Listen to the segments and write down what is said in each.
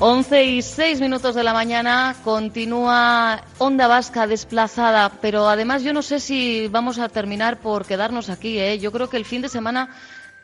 Once y seis minutos de la mañana continúa Onda Vasca desplazada, pero además yo no sé si vamos a terminar por quedarnos aquí. ¿eh? Yo creo que el fin de semana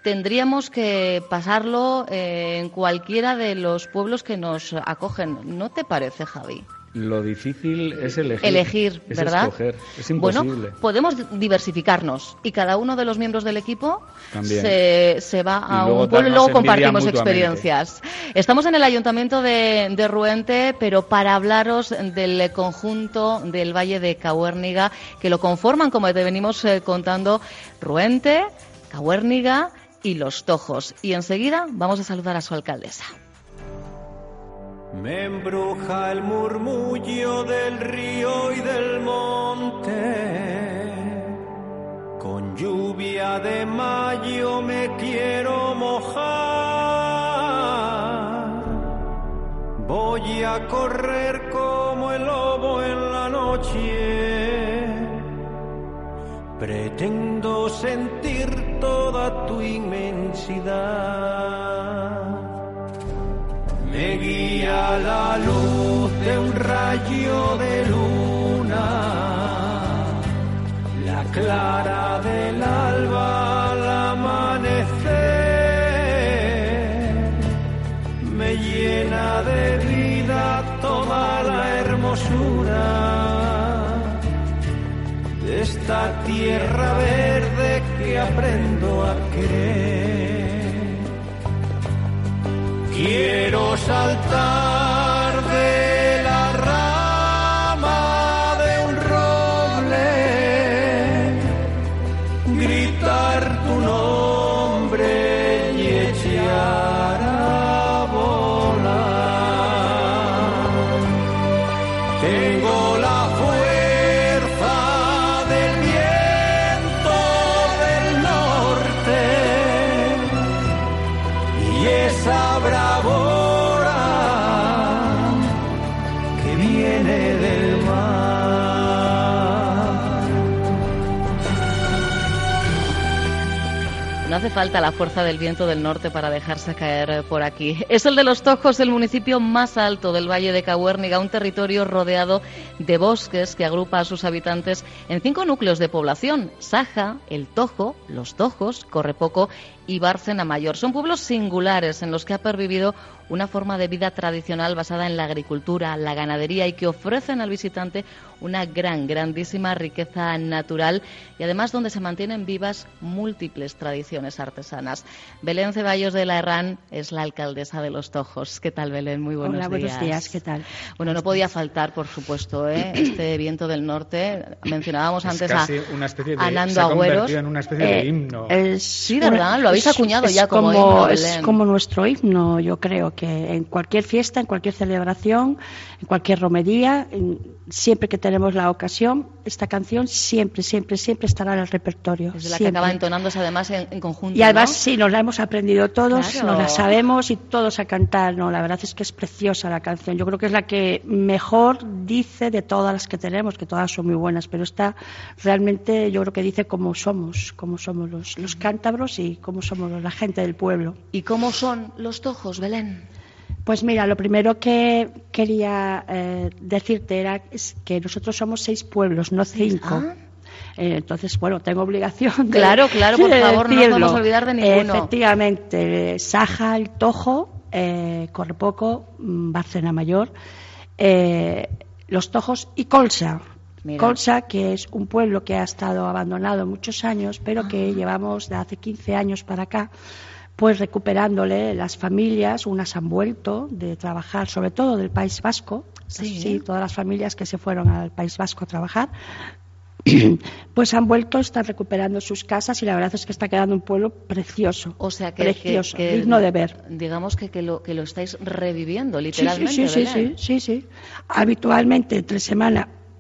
tendríamos que pasarlo eh, en cualquiera de los pueblos que nos acogen. ¿No te parece, Javi? Lo difícil es elegir. Elegir, es ¿verdad? escoger. Es imposible. Bueno, podemos diversificarnos y cada uno de los miembros del equipo se, se va a un pueblo y luego compartimos experiencias. Estamos en el ayuntamiento de, de Ruente, pero para hablaros del conjunto del Valle de Cahuérniga, que lo conforman, como te venimos eh, contando, Ruente, Cahuérniga y Los Tojos. Y enseguida vamos a saludar a su alcaldesa. Me embruja el murmullo del río y del monte. Con lluvia de mayo me quiero mojar. Voy a correr como el lobo en la noche. Pretendo sentir toda tu inmensidad. Me guía la luz de un rayo de luna, la clara del alba al amanecer. Me llena de vida toda la hermosura de esta tierra verde que aprendo a querer. Quiero saltar de No hace falta la fuerza del viento del norte para dejarse caer por aquí. Es el de los Tojos, el municipio más alto del Valle de Cahuérniga, un territorio rodeado de bosques que agrupa a sus habitantes en cinco núcleos de población: Saja, El Tojo, Los Tojos, Correpoco y Bárcena Mayor. Son pueblos singulares en los que ha pervivido una forma de vida tradicional basada en la agricultura, la ganadería y que ofrecen al visitante una gran, grandísima riqueza natural y además donde se mantienen vivas múltiples tradiciones artesanas. Belén Ceballos de la Herrán es la alcaldesa de Los Tojos. ¿Qué tal, Belén? Muy buenos Hola, días. buenos días, ¿qué tal? Bueno, no podía faltar, por supuesto, ¿eh? este viento del norte. Mencionábamos Es antes casi a, una especie de, a se Nando ha Agüeros. convertido en una especie de Eh, himno. es Sí, ¿verdad? Lo habéis acuñado es ya como himno, es como nuestro himno, yo creo que en cualquier fiesta, en cualquier celebración, en cualquier romería, en- siempre que tenemos la ocasión, esta canción siempre, siempre, siempre estará en el repertorio. Es de la que siempre. acaba entonándose además en, en conjunto. Y además, ¿no? sí, nos la hemos aprendido todos, Claro. nos la sabemos y todos a cantar. No, la verdad es que es preciosa la canción. Yo creo que es la que mejor dice de todas las que tenemos, que todas son muy buenas, pero esta realmente yo creo que dice cómo somos, cómo somos los, los cántabros y cómo somos la gente del pueblo. ¿Y cómo son los tojos, Belén? Pues mira, lo primero que quería eh, decirte era que nosotros somos seis pueblos, no cinco. Ah. Eh, entonces, bueno, tengo obligación de Claro, claro, por favor, no nos podemos olvidar de ninguno. Efectivamente, Saja, El Tojo, eh, Correpoco, mm, Barcena Mayor, eh, Los Tojos y Colsa. Colsa, que es un pueblo que ha estado abandonado muchos años, pero que ah. llevamos de hace 15 años para acá pues recuperándole las familias, unas han vuelto de trabajar, sobre todo del País Vasco, sí, todas las familias que se fueron al País Vasco a trabajar, pues han vuelto, están recuperando sus casas y la verdad es que está quedando un pueblo precioso. O sea, que, precioso, digno de ver. Digamos que, que, lo, que lo estáis reviviendo, literalmente. Sí, sí, sí, sí, sí, sí, Habitualmente entre semana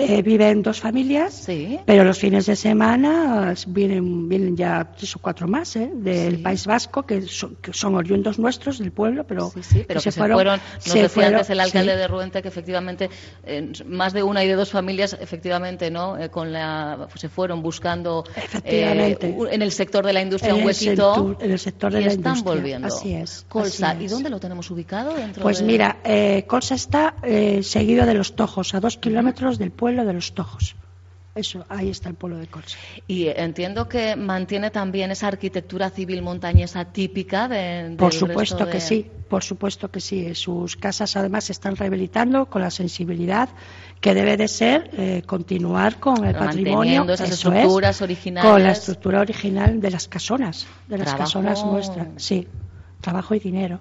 eh, viven dos familias, pero los fines de semana vienen, vienen ya tres o cuatro más ¿eh? del País Vasco, que son, oriundos nuestros del pueblo, pero, pero se, fueron. Nos decía antes el alcalde de Ruente que efectivamente eh, más de una y de dos familias, efectivamente, ¿no? Eh, con la, se fueron buscando en el sector de la industria un en el sector de y la están volviendo. Así es. Colsa, ¿y dónde lo tenemos ubicado? Dentro pues mira, Colsa está seguido de los Tojos, a dos kilómetros del pueblo de los Tojos. Eso, ahí está el pueblo de Colsa. Y entiendo que mantiene también esa arquitectura civil montañesa típica de. Por supuesto que sí, por supuesto que sí. Sus casas además se están rehabilitando con la sensibilidad que debe de ser eh, continuar con el patrimonio. Esas estructuras originales. Con la estructura original de las casonas, de las casonas nuestras. Sí, trabajo y dinero.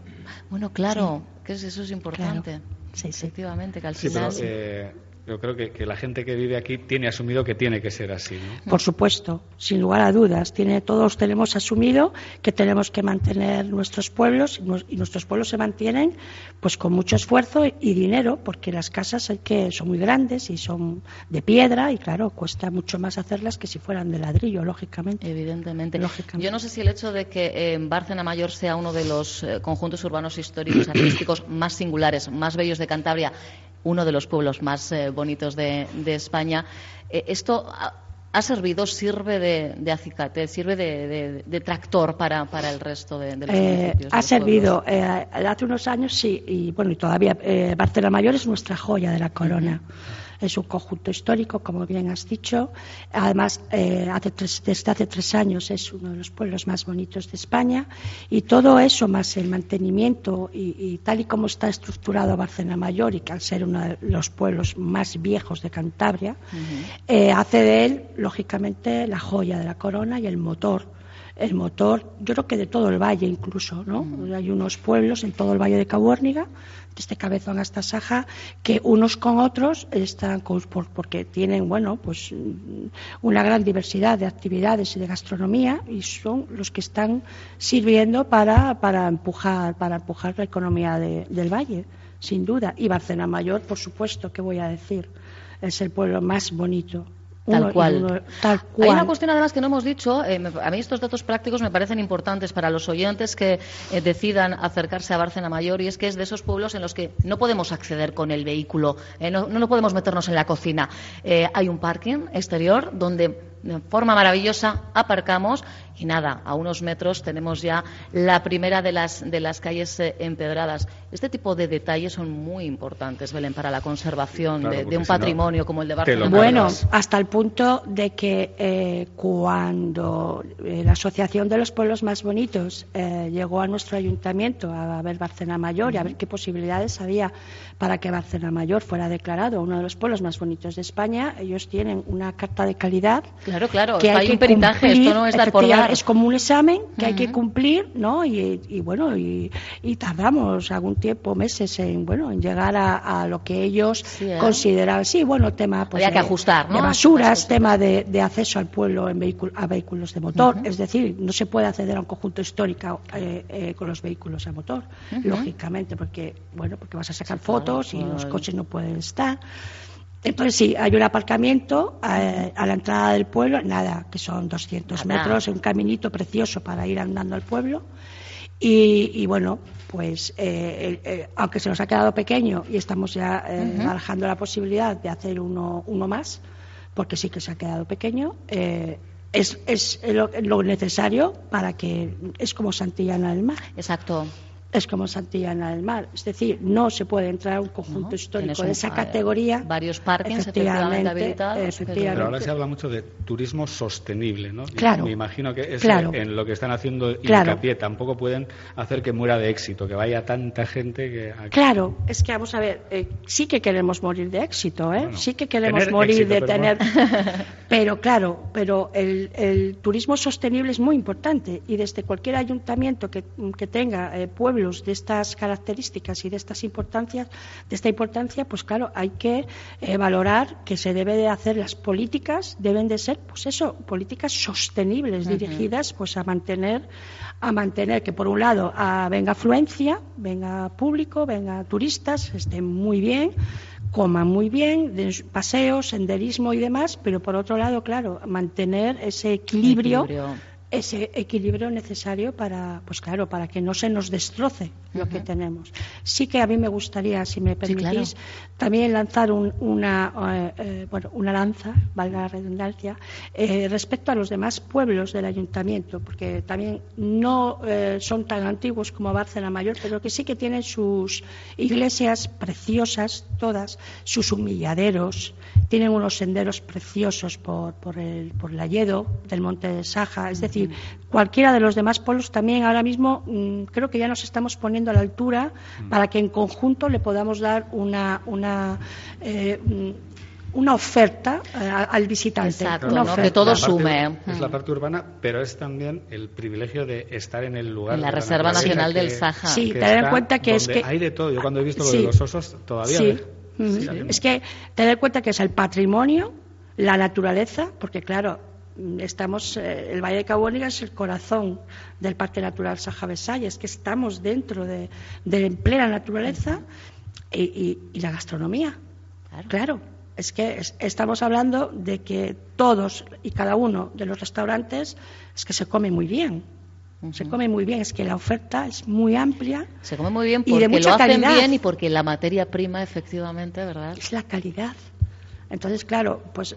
Bueno, claro, que eso es importante. Sí, Efectivamente, que al final. Eh, yo creo que, la gente que vive aquí tiene asumido que tiene que ser así. Por supuesto, sin lugar a dudas. Tiene, todos tenemos asumido que tenemos que mantener nuestros pueblos y nuestros pueblos se mantienen pues con mucho esfuerzo y dinero, porque las casas hay que, son muy grandes y son de piedra y claro, cuesta mucho más hacerlas que si fueran de ladrillo, lógicamente. Evidentemente. Yo no sé si el hecho de que en Bárcena Mayor sea uno de los eh, conjuntos urbanos históricos artísticos más singulares, más bellos de Cantabria, uno de los pueblos más eh, bonitos de, España. Eh, esto ha, servido, sirve de, acicate, sirve de, tractor para, para, el resto de, los eh, municipios. Ha servido. hace unos años sí, y bueno, y todavía Barcelona Mayor es nuestra joya de la corona es un conjunto histórico, como bien has dicho. Además, eh, desde hace tres años es uno de los pueblos más bonitos de España. Y todo eso, más el mantenimiento y, tal y como está estructurado Barcelona Mayor, y que al ser uno de los pueblos más viejos de Cantabria, eh, hace de él, lógicamente, la joya de la corona y el motor el motor, yo creo que de todo el valle incluso, ¿no? Hay unos pueblos en todo el valle de Cabuérniga este cabezón hasta Saja, que unos con otros están porque tienen, bueno, pues una gran diversidad de actividades y de gastronomía y son los que están sirviendo para, para empujar, para empujar la economía del valle, sin duda. Y Barcena Mayor, por supuesto, ¿qué voy a decir? Es el pueblo más bonito Tal cual. Hay una cuestión además que no hemos dicho. Eh, a mí estos datos prácticos me parecen importantes para los oyentes que eh, decidan acercarse a Bárcena Mayor y es que es de esos pueblos en los que no podemos acceder con el vehículo, eh, no, no, podemos meternos en la cocina. hay un parking exterior donde de forma maravillosa aparcamos y nada, a unos metros tenemos ya la primera de las, de las calles eh, empedradas. Este tipo de detalles son muy importantes, Belén, para la conservación de, un patrimonio como el de Barcelona. Bueno, hasta el punto de que eh, cuando eh, la Asociación de los Pueblos Más Bonitos llegó a nuestro ayuntamiento a ver Barcelona Mayor y a ver qué posibilidades había para que Barcelona Mayor fuera declarado uno de los pueblos más bonitos de España, ellos tienen una carta de calidad. Claro, claro, que hay, un peritaje, esto no es dar por dar. Es como un examen que hay que cumplir, ¿no? Y, bueno, y, tardamos algún tiempo, meses, en bueno, en llegar a, lo que ellos ¿eh? consideraban. Sí, bueno, tema pues, que ajustar, de basuras, tema de, acceso al pueblo en a vehículos de motor. Es decir, no se puede acceder a un conjunto histórico eh, eh, con los vehículos a motor, lógicamente, porque bueno, porque vas a sacar fotos y los coches no pueden estar. Entonces sí, hay un aparcamiento eh, a, la entrada del pueblo, nada, que son 200 metros, un caminito precioso para ir andando al pueblo. Y, bueno, pues eh, eh, aunque se nos ha quedado pequeño y estamos ya barajando la posibilidad de hacer uno, uno más, porque sí que se ha quedado pequeño, es, es lo, lo, necesario para que es como Santillana del Mar. Exacto. Es como Santillana del Mar. Es decir, no se puede entrar a un conjunto No, histórico de esa eh, categoría. varios parkings efectivamente efectivamente, habilitados, efectivamente. Pero ahora se habla mucho de turismo sostenible, ¿no? Y Claro. Me imagino que es Claro. en lo que están haciendo Claro. hincapié. Tampoco pueden hacer que muera de éxito, que vaya tanta gente que... a- Claro, es que vamos a ver, eh, sí que queremos morir de éxito, ¿eh? Bueno, sí que queremos morir éxito, de pero tener. bueno. pero claro, pero el, el turismo sostenible es muy importante y desde cualquier ayuntamiento que, que tenga eh, de estas características y de estas importancias, de esta importancia, pues claro, hay que eh, valorar que se debe de hacer las políticas, deben de ser, pues eso, políticas sostenibles dirigidas, pues a mantener, a mantener que por un lado ah, venga afluencia, venga público, venga turistas, estén muy bien, coman muy bien, paseos, senderismo y demás, pero por otro lado, claro, mantener ese equilibrio, Equilibrio. Ese equilibrio necesario para, pues claro, para que no se nos destroce lo que tenemos. Sí que a mí me gustaría, si me permitís, también lanzar un- una, eh, eh, bueno, una lanza, valga la redundancia, eh, respecto a los demás pueblos del ayuntamiento, porque también no eh, son tan antiguos como Bárcena Mayor, pero que sí que tienen sus iglesias preciosas, todas, sus humilladeros, tienen unos senderos preciosos por, por el, por el Alledo del Monte de Saja, es decir, cualquiera de los demás pueblos también ahora mismo mm, creo que ya nos estamos poniendo a la altura para que en conjunto le podamos dar una, una, eh, mm, una oferta eh, al visitante. Exacto, una ¿no? oferta. Que todo parte- sume. Es la Mm. parte urbana, pero es también el privilegio de estar en el lugar. En la Reserva Nacional del Saja. Sí, tener en cuenta que es que- Hay de todo. Yo cuando he visto lo de los osos, todavía. Sí. me- Mm. Sí, Es que tener en cuenta que es el patrimonio, la naturaleza, porque claro, mm, estamos, eh, el Valle de Cabuóniga es el corazón del Parque Natural Saja Besaya, es que estamos dentro de, de plena naturaleza y, y- y la gastronomía. Claro. Claro, es que es- estamos hablando de que todos y cada uno de los restaurantes es que se come muy bien. Se come muy bien, es que la oferta es muy amplia, Se come muy bien Y de porque mucha lo hacen calidad. bien y porque la materia prima, efectivamente, ¿verdad? es la calidad. Entonces, claro, pues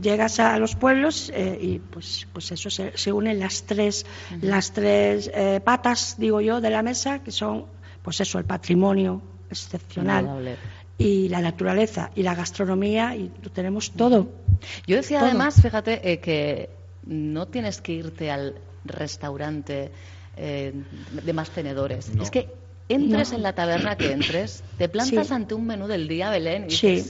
llegas a los pueblos eh, y pues, pues eso se, se unen las tres, las tres eh, patas, digo yo, de la mesa, que son, pues eso, el patrimonio excepcional y la naturaleza y la gastronomía y lo tenemos todo. Yo decía Todo. además, fíjate, eh, que no tienes que irte al restaurante eh, de más tenedores. No. Es que entres No. en la taberna que entres, te plantas Sí. ante un menú del día, Belén, y Sí.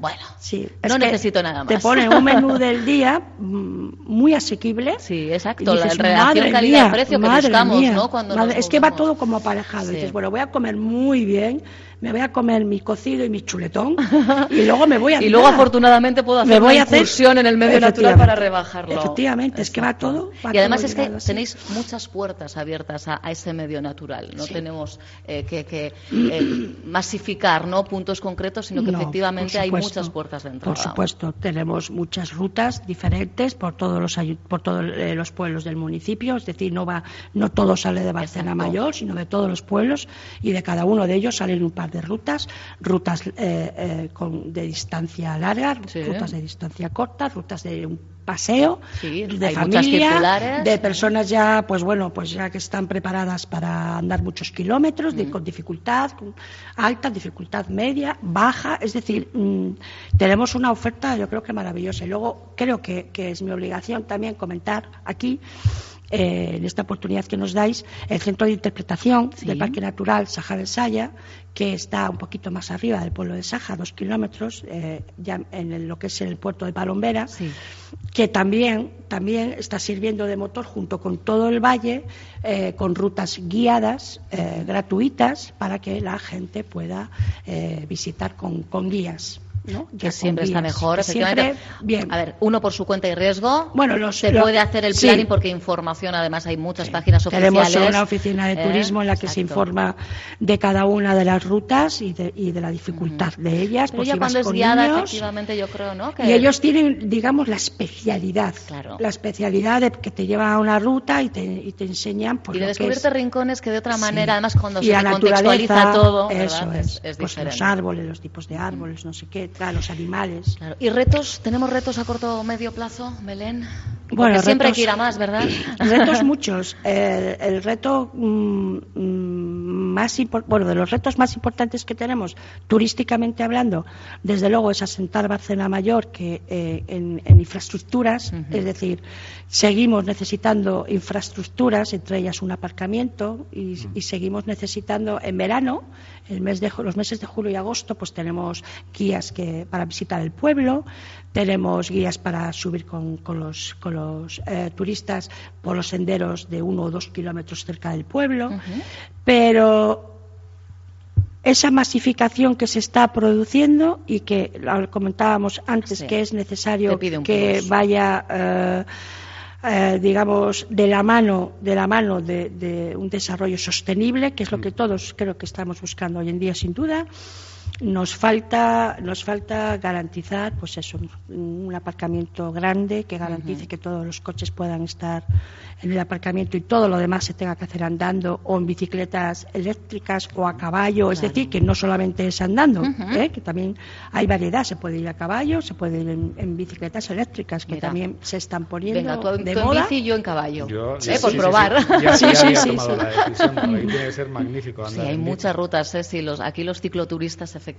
Dices, bueno, Sí, no necesito nada más. Te ponen un menú del día mm, muy asequible. Sí, exacto, Y la dices, relación calidad-precio que buscamos, mía, ¿no? Cuando madre- es que va todo como aparejado. Sí. Dices, bueno, voy a comer muy bien, me voy a comer mi cocido y mi chuletón y luego me voy a Y luego, afortunadamente, puedo hacer me voy una a hacer incursión en el medio natural para rebajarlo. Efectivamente, es que va Exacto. todo. va y además todo es que así. tenéis muchas puertas abiertas a, a ese medio natural. No Sí. tenemos eh, que, que, eh, masificar ¿no? puntos concretos, sino que No, efectivamente hay muchas puertas de entrada. Por supuesto, tenemos muchas rutas diferentes por todos los por todos eh, los pueblos del municipio, es decir, no va no todo sale de Exacto. Mayor, sino de todos los pueblos y de cada uno de ellos salen un par de rutas, rutas eh, eh, con, de distancia larga, Sí. rutas de distancia corta, rutas de un paseo, Sí, de familia, de personas ya, pues bueno, pues ya que están preparadas para andar muchos kilómetros, de- con dificultad, alta, dificultad media, baja, es decir, mm, tenemos una oferta yo creo que maravillosa. Y luego creo que, que es mi obligación también comentar aquí, eh, en esta oportunidad que nos dais, el centro de interpretación Sí. del Parque Natural Saja del Saya, que está un poquito más arriba del pueblo de Saja, dos kilómetros, eh, ya en el- lo que es el puerto de Palombera Sí. que también, también está sirviendo de motor junto con todo el valle, eh, con rutas guiadas, eh, gratuitas, para que la gente pueda eh, visitar con, con guías. ¿No? Ya Que con siempre está mejor, efectivamente. bien. A ver, uno por su cuenta y riesgo. Bueno, los- se puede hacer el sí. planning porque información, además, hay muchas páginas Tenemos oficiales. una oficina de ¿eh? turismo en la que se informa de cada una de las rutas y de, y de la dificultad de ellas. Pero por ya si vas cuando es con guiada, niños. efectivamente, yo creo, ¿no? Que Y ellos tienen, digamos, la especialidad. Claro. La especialidad de que te llevan a una ruta y te, y te enseñan pues, y de descubrirte es- rincones que de otra Sí. manera, además, cuando Y se contextualiza todo, es, es, pues diferente. los árboles, los tipos de árboles, no sé qué, claro, los animales. Claro. ¿Y retos? ¿Tenemos retos a corto o medio plazo, Belén? Porque Bueno, siempre hay que ir a más, ¿verdad? Retos muchos. Eh, el reto mm, mm, más bueno, de los retos más importantes que tenemos, turísticamente hablando, desde luego es asentar Barcelona Mayor que eh, en, infraestructuras, es decir, seguimos necesitando infraestructuras, entre ellas un aparcamiento, y, seguimos necesitando en verano, el mes de, los meses de julio y agosto, pues tenemos guías que, para visitar el pueblo, tenemos guías para subir con, los, con los eh, turistas por los senderos de uno o dos kilómetros cerca del pueblo, pero esa masificación que se está produciendo y que lo comentábamos antes que es necesario que vaya eh, eh, digamos de la mano de la mano de, un desarrollo sostenible que es lo mm. que todos creo que estamos buscando hoy en día sin duda nos falta nos falta garantizar pues eso un aparcamiento grande que garantice que todos los coches puedan estar en el aparcamiento y todo lo demás se tenga que hacer andando o en bicicletas eléctricas o a caballo. Es decir que no solamente es andando ¿eh? que también hay variedad. Se puede ir a caballo se puede ir en, bicicletas eléctricas que también se están poniendo Venga, tú, de moda. en bici y yo en caballo ¿eh? por probar. sí, sí, sí, tiene que ser magnífico sí hay muchas rutas ¿eh? los, aquí los cicloturistas efectivamente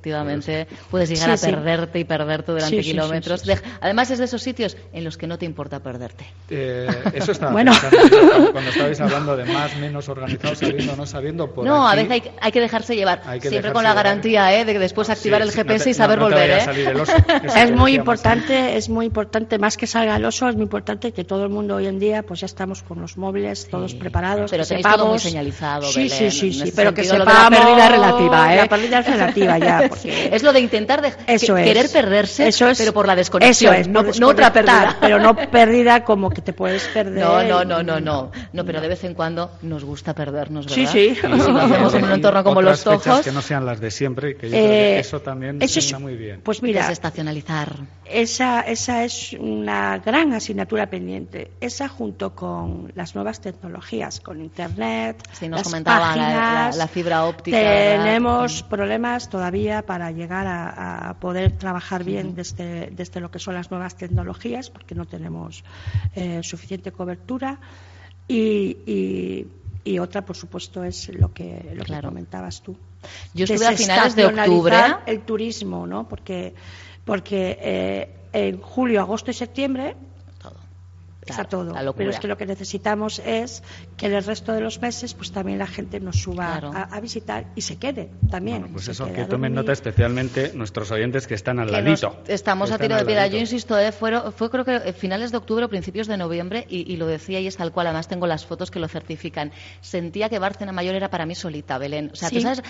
puedes llegar a perderte y perderte durante kilómetros. Además es de esos sitios en los que no te importa perderte. Eh, eso está bueno. cuando estabais hablando de más, menos organizados, sabiendo, no sabiendo. Por no, a veces hay, que dejarse llevar. Siempre con la garantía ¿eh? de después activar el GPS y saber volver. ¿eh? es muy importante, es muy importante, más que salga el oso, es muy importante que todo el mundo hoy en día, pues ya estamos con los móviles todos preparados. Pero tenéis todo muy señalizado. Sí, sí, sí, sí, pero que sepamos. La pérdida relativa, ¿eh? La pérdida es relativa ya. Es lo de intentar de querer perderse, eso es, pero por la desconexión. Eso es, no, otra pérdida. Pero no pérdida como que te puedes perder. No, no, no, no, no. No, pero de vez en cuando nos gusta perdernos, ¿verdad? Sí, sí. si lo hacemos en un entorno como los tojos. que no sean las de siempre, que yo creo que eh, eso también está muy bien. Pues mira, desestacionalizar. Esa, esa es una gran asignatura pendiente. Esa junto con las nuevas tecnologías, con Internet, sí, nos comentaba la, fibra óptica. Tenemos problemas todavía para llegar a, poder trabajar bien desde, desde, lo que son las nuevas tecnologías, porque no tenemos eh, suficiente cobertura. Y, y, otra, por supuesto, es lo que, lo que comentabas tú. Yo estuve a finales de octubre. El turismo, ¿no? Porque, porque eh, en julio, agosto y septiembre está todo. Pero es que lo que necesitamos es que el resto de los meses, pues también la gente nos suba a, visitar y se quede también. pues eso, que tomen nota especialmente nuestros oyentes que están al ladito. estamos a tiro de piedra. Yo insisto, eh, fue, fue, creo que finales de octubre o principios de noviembre y, lo decía y es tal cual. Además tengo las fotos que lo certifican. Sentía que Bárcena Mayor era para mí solita, Belén. O sea, tú sabes,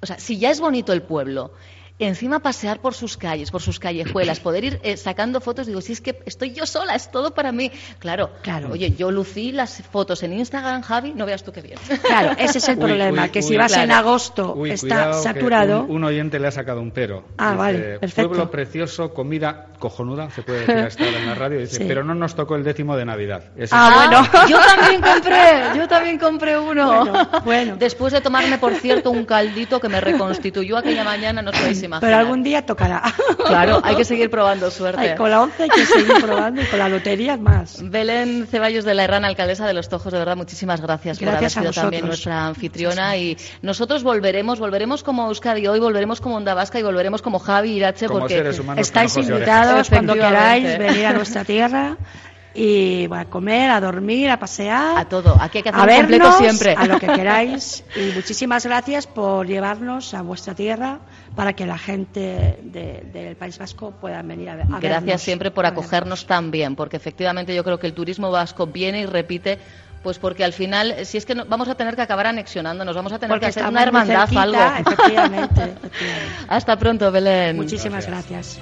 o sea, si ya es bonito el pueblo encima pasear por sus calles, por sus callejuelas, poder ir eh, sacando fotos, digo, si es que estoy yo sola, es todo para mí. Claro, claro. Oye, yo lucí las fotos en Instagram, Javi, no veas tú qué bien. Claro, ese es el problema, que si vas en agosto está saturado. Un, oyente le ha sacado un pero. Ah, vale, perfecto. Pueblo precioso, comida cojonuda, se puede decir estar en la radio, dice, pero no nos tocó el décimo de Navidad. ah, bueno. yo también compré, yo también compré uno. Bueno, Después de tomarme, por cierto, un caldito que me reconstituyó aquella mañana, no sé si pero algún día tocará. Claro, hay que seguir probando suerte. con la once hay que seguir probando y con la lotería más. Belén Ceballos de la Herrana, alcaldesa de Los Tojos, de verdad, muchísimas gracias, por haber sido también nuestra anfitriona. Y nosotros volveremos, volveremos como Euskadi hoy, volveremos como Onda Vasca y volveremos como Javi Irache, porque estáis invitados cuando queráis venir a nuestra tierra y a comer, a dormir, a pasear. A todo, aquí hay que hacer a un completo siempre. A lo que queráis. Y muchísimas gracias por llevarnos a vuestra tierra para que la gente del País Vasco pueda venir a, ver. Gracias siempre por acogernos tan bien, porque efectivamente yo creo que el turismo vasco viene y repite pues porque al final, si es que vamos a tener que acabar anexionándonos, vamos a tener que hacer una hermandad algo. Efectivamente, Hasta pronto, Belén. Muchísimas gracias.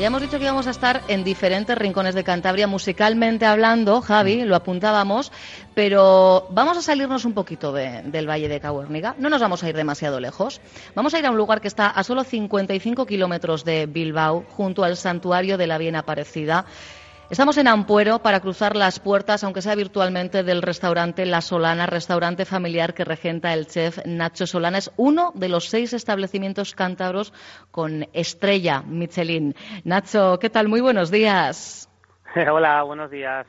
Ya hemos dicho que íbamos a estar en diferentes rincones de Cantabria, musicalmente hablando, Javi, lo apuntábamos, pero vamos a salirnos un poquito del Valle de Cahuérniga. No nos vamos a ir demasiado lejos. Vamos a ir a un lugar que está a solo 55 kilómetros de Bilbao, junto al santuario de la Bien Aparecida. Estamos en Ampuero para cruzar las puertas, aunque sea virtualmente, del restaurante La Solana, restaurante familiar que regenta el chef Nacho Solana. Es uno de los seis establecimientos cántabros con estrella Michelin. Nacho, ¿qué tal? Muy buenos días. Hola, buenos días.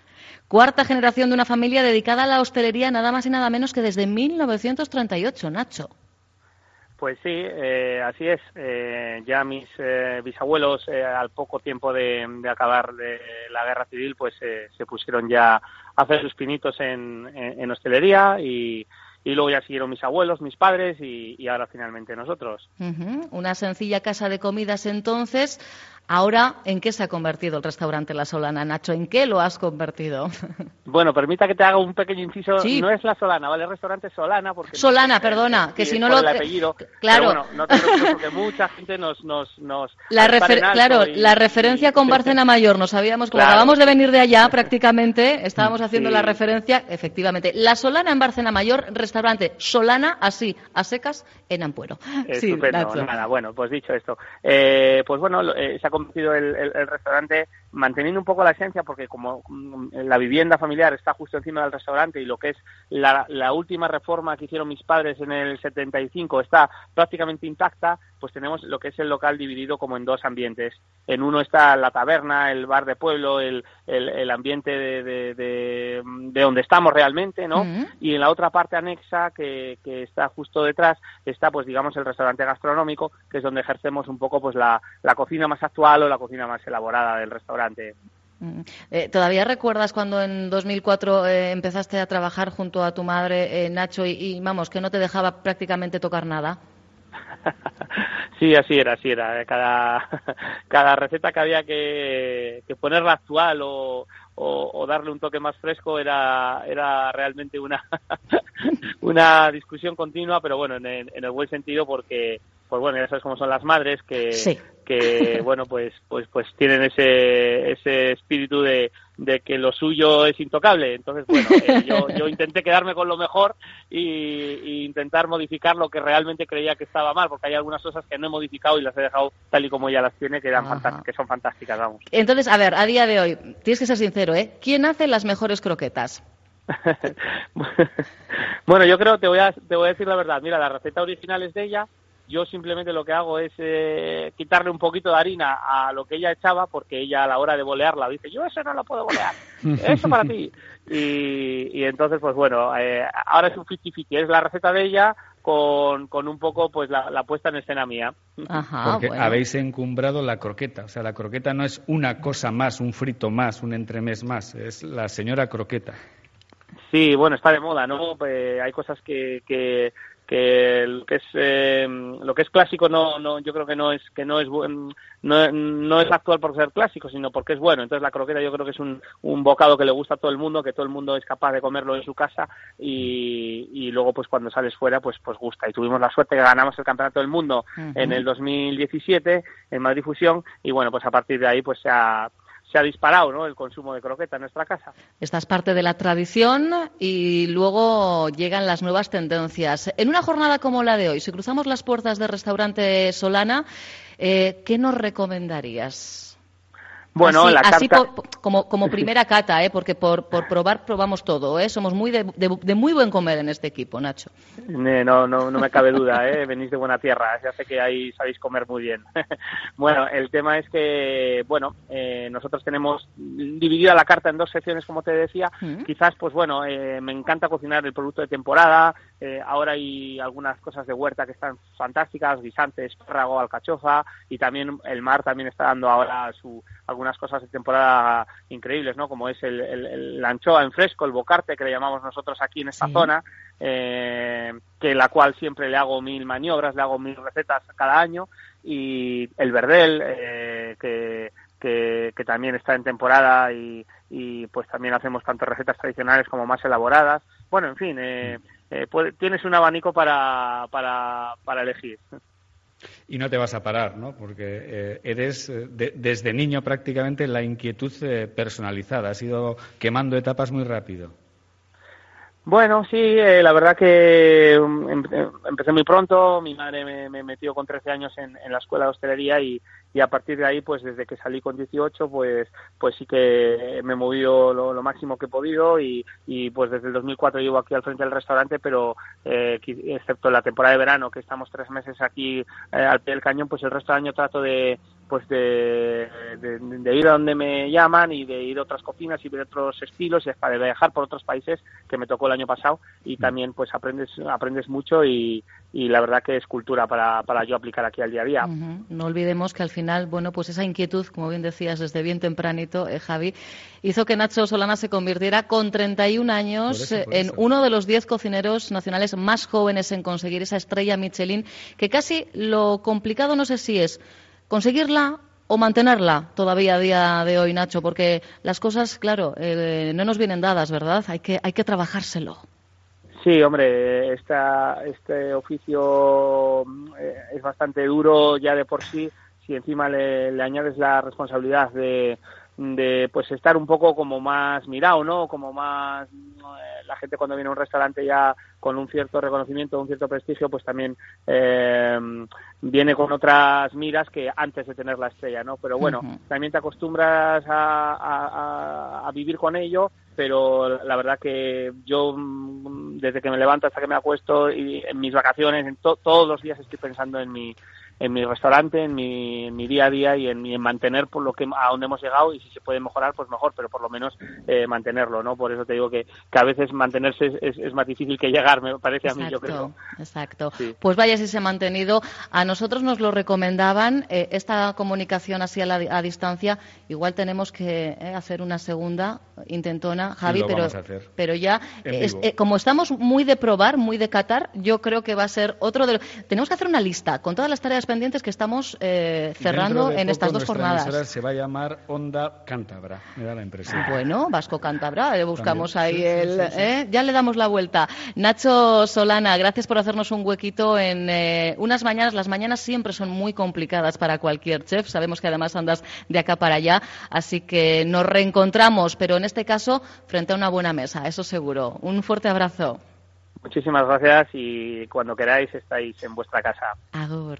Cuarta generación de una familia dedicada a la hostelería, nada más y nada menos que desde 1938, Nacho. Pues sí, eh, así es. Eh, ya mis eh, bisabuelos, al poco tiempo de, acabar de la guerra civil, pues se pusieron ya a hacer sus pinitos en, hostelería y, luego ya siguieron mis abuelos, mis padres y, ahora finalmente nosotros. Una sencilla casa de comidas entonces, Ahora, ¿en qué se ha convertido el restaurante La Solana, Nacho? ¿En qué lo has convertido? Bueno, permita que te haga un pequeño inciso. No es La Solana, ¿vale? El restaurante Solana. Porque Solana, perdona, que si no lo... El apellido. Claro. bueno, no te porque mucha gente nos... nos, nos la claro, la referencia con Barcena Mayor, no sabíamos, como acabamos de venir de allá prácticamente, estábamos haciendo la referencia, efectivamente. La Solana en Barcena Mayor, restaurante Solana, así, a secas, en Ampuero. Estupendo, nada, bueno, pues dicho esto. Eh, pues bueno, eh, se ha convertido el, el, restaurante manteniendo un poco la esencia, porque como mm, la vivienda familiar está justo encima del restaurante y lo que es la, la última reforma que hicieron mis padres en el 75 está prácticamente intacta, pues tenemos lo que es el local dividido como en dos ambientes. En uno está la taberna, el bar de pueblo, el, el, ambiente de, de, de, donde estamos realmente, ¿no? Y en la otra parte anexa, que, que, está justo detrás, está, pues digamos, el restaurante gastronómico, que es donde ejercemos un poco, pues la, la cocina más actual o la cocina más elaborada del restaurante. Eh, ¿Todavía recuerdas cuando en 2004 eh, empezaste a trabajar junto a tu madre, eh, Nacho, y, y, vamos, que no te dejaba prácticamente tocar nada? sí, así era, así era. Cada, cada receta que había que, que ponerla actual o, o, darle un toque más fresco era, era realmente una, una discusión continua, pero bueno, en, en el buen sentido porque pues bueno, ya sabes cómo son las madres que, que bueno, pues, pues, pues tienen ese, ese espíritu de, de que lo suyo es intocable. Entonces, bueno, eh, yo, yo, intenté quedarme con lo mejor y, intentar modificar lo que realmente creía que estaba mal, porque hay algunas cosas que no he modificado y las he dejado tal y como ya las tiene, que, eran que son fantásticas, vamos. Entonces, a ver, a día de hoy, tienes que ser sincero, ¿eh? ¿Quién hace las mejores croquetas? bueno, yo creo, te voy, a, te voy a decir la verdad. Mira, la receta original es de ella, yo simplemente lo que hago es eh, quitarle un poquito de harina a lo que ella echaba, porque ella a la hora de bolearla dice, yo eso no lo puedo bolear, eso para ti. Y, entonces, pues bueno, eh, ahora es un 50-50, es la receta de ella con, con un poco pues la, puesta en escena mía. porque habéis encumbrado la croqueta, o sea, la croqueta no es una cosa más, un frito más, un entremés más, es la señora croqueta. Sí, bueno, está de moda, ¿no? Pues hay cosas que, que que lo que es eh, lo que es clásico no no yo creo que no es que no es no, no es actual por ser clásico sino porque es bueno. Entonces la croqueta yo creo que es un, un bocado que le gusta a todo el mundo que todo el mundo es capaz de comerlo en su casa y, y luego pues cuando sales fuera pues pues gusta. Y tuvimos la suerte que ganamos el campeonato del mundo en el 2017 en Madrid Fusión y bueno pues a partir de ahí pues se ha se ha disparado ¿no? el consumo de croqueta en nuestra casa. Esta es parte de la tradición y luego llegan las nuevas tendencias. En una jornada como la de hoy, si cruzamos las puertas del restaurante Solana, eh, ¿qué nos recomendarías? Bueno, así, la así como, como primera cata, ¿eh? porque por, por probar probamos todo. ¿eh? Somos muy de, de, muy buen comer en este equipo, Nacho. No, no, no me cabe duda, ¿eh? venís de buena tierra, ya sé que ahí sabéis comer muy bien. bueno, el tema es que, bueno, eh, nosotros tenemos dividida la carta en dos secciones, como te decía. Mm. Quizás, pues bueno, eh, me encanta cocinar el producto de temporada. Eh, ahora hay algunas cosas de huerta que están fantásticas, guisantes, espárrago, alcachofa, y también el mar también está dando ahora su algunas cosas de temporada increíbles, ¿no? Como es el, la anchoa en fresco, el bocarte, que le llamamos nosotros aquí en esta zona, eh, que la cual siempre le hago mil maniobras, le hago mil recetas cada año, y el verdel, eh, que, que, también está en temporada y, y, pues también hacemos tanto recetas tradicionales como más elaboradas. Bueno, en fin, eh, eh tienes un abanico para, para, para elegir. Y no te vas a parar, ¿no? Porque eh, eres eh, desde niño prácticamente la inquietud eh, personalizada. Has ido quemando etapas muy rápido. Bueno, sí, eh, la verdad que um, em, em, empecé muy pronto. Mi madre me, metió con 13 años en, la escuela de hostelería y, a partir de ahí, pues desde que salí con 18, pues, pues sí que me he movido lo, máximo que he podido y, pues desde el 2004 llevo aquí al frente del restaurante, pero eh, excepto la temporada de verano, que estamos tres meses aquí eh, al pie del cañón, pues el resto del año trato de, pues de, ir a donde me llaman y de ir a otras cocinas y ver otros estilos y para viajar por otros países que me tocó el año pasado y mm. también pues aprendes aprendes mucho y, y la verdad que es cultura para, para yo aplicar aquí al día a día. No olvidemos que al final, bueno, pues esa inquietud, como bien decías desde bien tempranito, eh, Javi, hizo que Nacho Solana se convirtiera con 31 años en uno de los 10 cocineros nacionales más jóvenes en conseguir esa estrella Michelin, que casi lo complicado no sé si es conseguirla o mantenerla todavía a día de hoy, Nacho, porque las cosas, claro, eh, no nos vienen dadas, ¿verdad? Hay que, hay que trabajárselo. Sí, hombre, esta, este oficio eh, es bastante duro ya de por sí. Si encima le, le añades la responsabilidad de, de pues estar un poco como más mirado, ¿no? Como más eh, la gente cuando viene a un restaurante ya con un cierto reconocimiento, un cierto prestigio, pues también eh, viene con otras miras que antes de tener la estrella, ¿no? Pero bueno, también te acostumbras a, a, vivir con ello, pero la verdad que yo desde que me levanto hasta que me acuesto y en mis vacaciones, en todos los días estoy pensando en mi en mi restaurante, en mi, en mi día a día y en, en, mantener por lo que a donde hemos llegado y si se puede mejorar, pues mejor, pero por lo menos eh, mantenerlo, ¿no? Por eso te digo que, que a veces mantenerse es, es, más difícil que llegar, me parece a mí, yo creo. Exacto. Pues vaya si se ha mantenido. A nosotros nos lo recomendaban, eh, esta comunicación así a, la, a distancia, igual tenemos que eh, hacer una segunda intentona, Javi, pero, pero ya, como estamos muy de probar, muy de catar, yo creo que va a ser otro de los... Tenemos que hacer una lista con todas las tareas pendientes que estamos eh, cerrando en estas dos jornadas. se va a llamar Onda Cántabra, me da la impresión. Bueno, Vasco Cántabra, eh, buscamos ahí el... Eh, ya le damos la vuelta. Nacho Solana, gracias por hacernos un huequito en unas mañanas. Las mañanas siempre son muy complicadas para cualquier chef. Sabemos que además andas de acá para allá, así que nos reencontramos, pero en este caso frente a una buena mesa, eso seguro. Un fuerte abrazo. Muchísimas gracias y cuando queráis estáis en vuestra casa. Agur.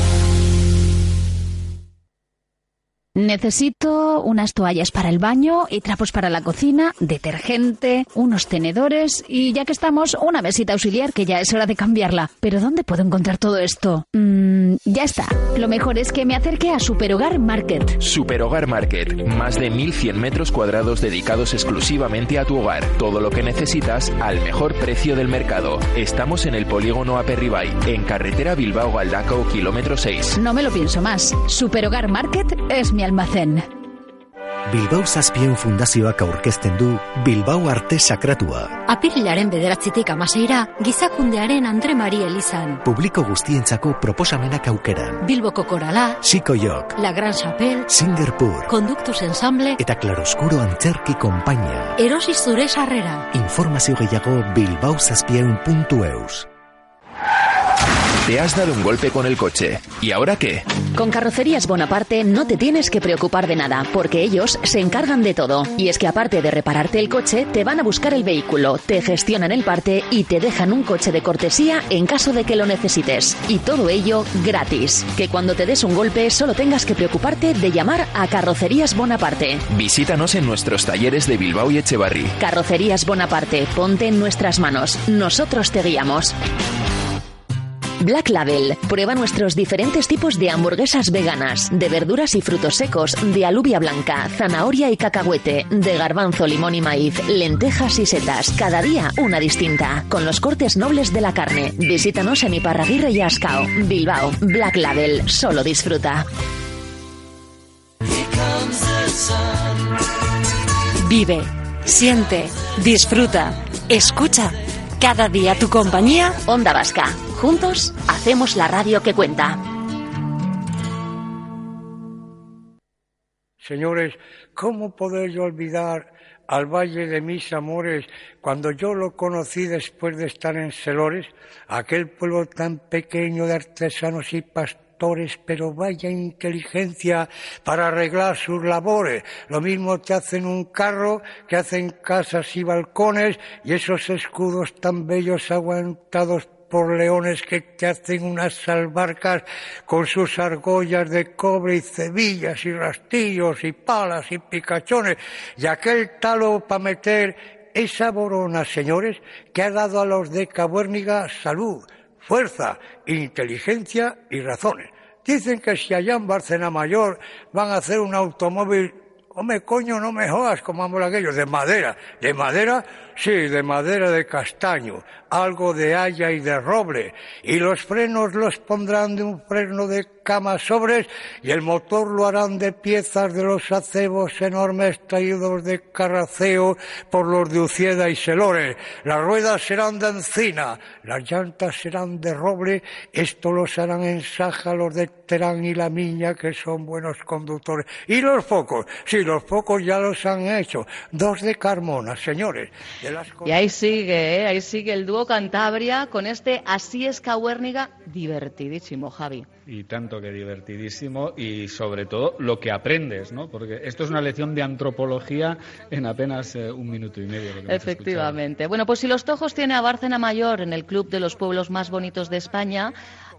Necesito unas toallas para el baño y trapos para la cocina, detergente, unos tenedores y ya que estamos, una mesita auxiliar que ya es hora de cambiarla. Pero ¿dónde puedo encontrar todo esto? Mmm, ya está. Lo mejor es que me acerque a Superhogar Market. Superhogar Market. Más de 1.100 metros cuadrados dedicados exclusivamente a tu hogar. Todo lo que necesitas al mejor precio del mercado. Estamos en el polígono Aperribay, en carretera Bilbao-Galdacao, kilómetro 6. No me lo pienso más. Superhogar Market es mi almacén. Bilbao Zazpien Fundazioak aurkezten du Bilbao Arte Sakratua. Apirilaren bederatzitik amaseira, gizakundearen Andre Mari Elizan. Publiko guztientzako proposamenak aukeran. Bilboko Korala, Siko Jok, La Gran Chapel, Singerpur, Conductus Ensemble, eta Claroscuro Antzerki Kompainia. Erosi zure sarrera. Informazio gehiago bilbaozazpien.eus. Te has dado un golpe con el coche. ¿Y ahora qué? Con Carrocerías Bonaparte no te tienes que preocupar de nada, porque ellos se encargan de todo. Y es que aparte de repararte el coche, te van a buscar el vehículo, te gestionan el parte y te dejan un coche de cortesía en caso de que lo necesites. Y todo ello gratis. Que cuando te des un golpe solo tengas que preocuparte de llamar a Carrocerías Bonaparte. Visítanos en nuestros talleres de Bilbao y Echevarri. Carrocerías Bonaparte, ponte en nuestras manos. Nosotros te guiamos. Black Label. Prueba nuestros diferentes tipos de hamburguesas veganas, de verduras y frutos secos, de alubia blanca, zanahoria y cacahuete, de garbanzo, limón y maíz, lentejas y setas. Cada día una distinta, con los cortes nobles de la carne. Visítanos en Iparraguirre y Ascao, Bilbao. Black Label. Solo disfruta. Vive, siente, disfruta, escucha. Cada día tu compañía, Onda Vasca. Juntos hacemos la radio que cuenta. Señores, ¿cómo poder yo olvidar al Valle de mis amores cuando yo lo conocí después de estar en Celores, aquel pueblo tan pequeño de artesanos y pastores? Pero vaya inteligencia para arreglar sus labores. Lo mismo te hacen un carro, que hacen casas y balcones, y esos escudos tan bellos aguantados por leones que te hacen unas albarcas con sus argollas de cobre y cebillas y rastillos y palas y picachones y aquel talo para meter esa borona, señores, que ha dado a los de Cabuérniga salud, fuerza, inteligencia y razones. Dicen que si allá en Barcena Mayor van a hacer un automóvil Hombre, coño, no me jodas, como aquellos, de madera. ¿De madera? Sí, de madera de castaño, algo de haya y de roble. Y los frenos los pondrán de un freno de cama sobres y el motor lo harán de piezas de los acebos enormes traídos de Carraceo por los de Ucieda y Selores. Las ruedas serán de encina, las llantas serán de roble, esto los harán en Saja los de Terán y La Miña, que son buenos conductores. Y los focos, sí, los focos ya los han hecho, dos de Carmona, señores. Y ahí sigue, ¿eh? ahí sigue el dúo Cantabria con este Así es Cahuérniga, divertidísimo, Javi y tanto que divertidísimo y sobre todo lo que aprendes, ¿no? Porque esto es una lección de antropología en apenas eh, un minuto y medio. Efectivamente. Bueno, pues si los Tojos tiene a Bárcena Mayor en el club de los pueblos más bonitos de España,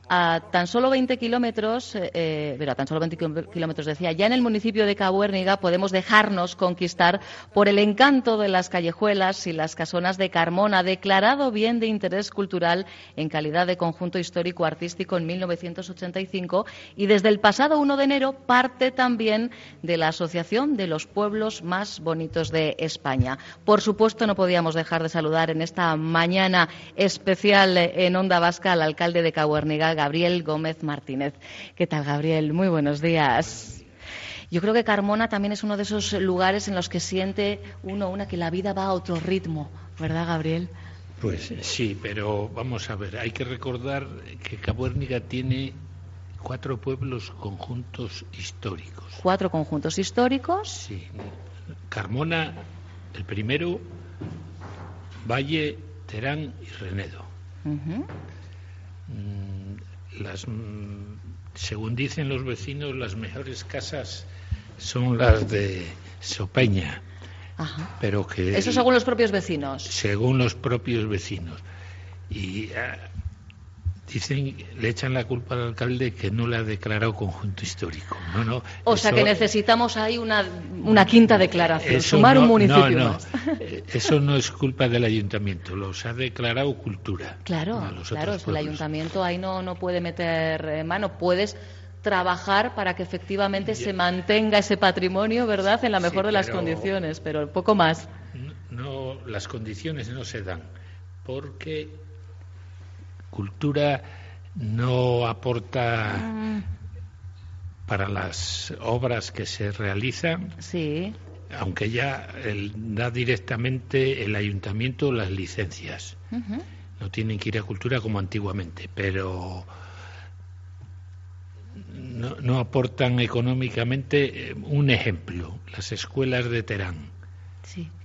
a tan solo 20 kilómetros, eh, eh, pero a tan solo 20 kilómetros decía, ya en el municipio de Cabuérniga podemos dejarnos conquistar por el encanto de las callejuelas y las casonas de Carmona, declarado bien de interés cultural en calidad de conjunto histórico artístico en 1985 y desde el pasado 1 de enero parte también de la Asociación de los Pueblos Más Bonitos de España. Por supuesto, no podíamos dejar de saludar en esta mañana especial en Onda Vasca al alcalde de Cabuérniga, Gabriel Gómez Martínez. ¿Qué tal, Gabriel? Muy buenos días. Yo creo que Carmona también es uno de esos lugares en los que siente uno una que la vida va a otro ritmo, ¿verdad, Gabriel? Pues sí, pero vamos a ver, hay que recordar que Cabuérniga tiene cuatro pueblos conjuntos históricos. ¿Cuatro conjuntos históricos? Sí. Carmona, el primero, Valle, Terán y Renedo mm, según dicen los vecinos, las mejores casas son las de Sopeña. Pero que Eso según los propios vecinos. Según los propios vecinos. Y ah, dicen, le echan la culpa al alcalde que no le ha declarado conjunto histórico. No, no. O sea que necesitamos ahí una, una quinta declaración, sumar un municipio no, no. Eh, eso no es culpa del ayuntamiento, los ha declarado cultura. Claro, claro, el ayuntamiento ahí no, no puede meter eh, mano, puedes trabajar para que efectivamente se mantenga ese patrimonio, ¿verdad?, en la mejor de las condiciones, pero poco más. no, las condiciones no se dan porque cultura no aporta mm. para las obras que se realizan. Sí. Aunque ya da directamente el ayuntamiento las licencias. No tienen que ir a cultura como antiguamente, pero no, no aportan económicamente eh, un ejemplo. Las escuelas de Terán